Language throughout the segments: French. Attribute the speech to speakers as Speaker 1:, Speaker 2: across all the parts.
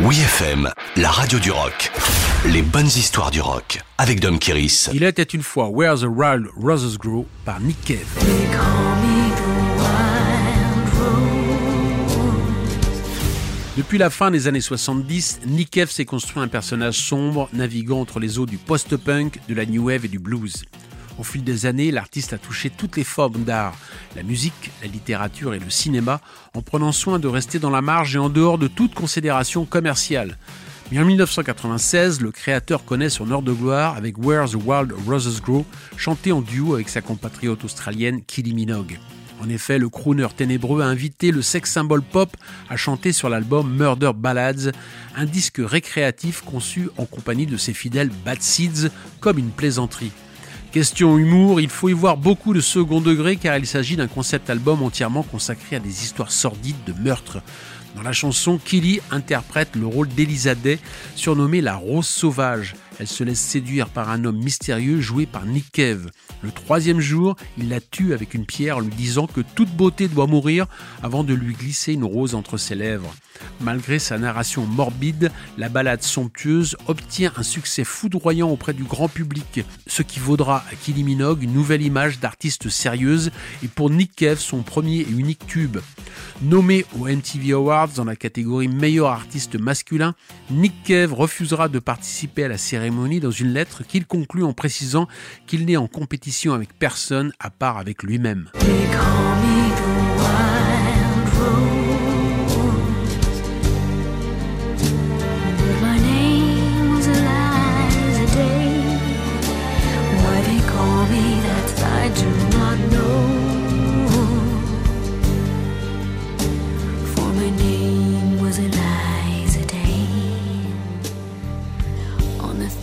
Speaker 1: Oui FM, la radio du rock. Les bonnes histoires du rock avec Dom Kiris.
Speaker 2: Il était une fois Where the Wild Roses Grow par Nick Cave. Depuis la fin des années 70, Nick Cave s'est construit un personnage sombre, naviguant entre les eaux du post-punk, de la new wave et du blues. Au fil des années, l'artiste a touché toutes les formes d'art, la musique, la littérature et le cinéma, en prenant soin de rester dans la marge et en dehors de toute considération commerciale. Mais en 1996, le créateur connaît son heure de gloire avec Where the Wild Roses Grow, chanté en duo avec sa compatriote australienne Kylie Minogue. En effet, le crooner ténébreux a invité le sex symbole pop à chanter sur l'album Murder Ballads, un disque récréatif conçu en compagnie de ses fidèles Bad Seeds comme une plaisanterie. Question humour, il faut y voir beaucoup de second degré car il s'agit d'un concept album entièrement consacré à des histoires sordides de meurtre. Dans la chanson, Killy interprète le rôle d'Elisa Day, surnommée la Rose Sauvage. Elle se laisse séduire par un homme mystérieux joué par Nick Cave. Le troisième jour, il la tue avec une pierre lui disant que toute beauté doit mourir avant de lui glisser une rose entre ses lèvres. Malgré sa narration morbide, la ballade somptueuse obtient un succès foudroyant auprès du grand public, ce qui vaudra à Kylie Minogue une nouvelle image d'artiste sérieuse et pour Nick Cave son premier et unique tube. Nommé aux MTV Awards dans la catégorie meilleur artiste masculin, Nick Cave refusera de participer à la dans une lettre qu'il conclut en précisant qu'il n'est en compétition avec personne à part avec lui-même.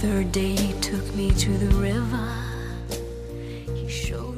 Speaker 3: Third day he took me to the river. He showed